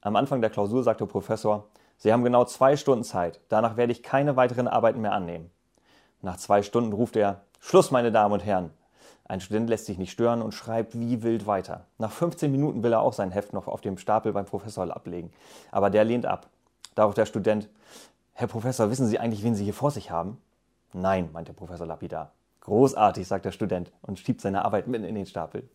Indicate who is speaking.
Speaker 1: Am Anfang der Klausur sagt der Professor, Sie haben genau zwei Stunden Zeit, danach werde ich keine weiteren Arbeiten mehr annehmen. Nach zwei Stunden ruft er, Schluss, meine Damen und Herren. Ein Student lässt sich nicht stören und schreibt wie wild weiter. Nach 15 Minuten will er auch sein Heft noch auf dem Stapel beim Professor ablegen. Aber der lehnt ab. Darauf der Student, Herr Professor, wissen Sie eigentlich, wen Sie hier vor sich haben? Nein, meint der Professor lapidar. Großartig, sagt der Student und schiebt seine Arbeit mitten in den Stapel.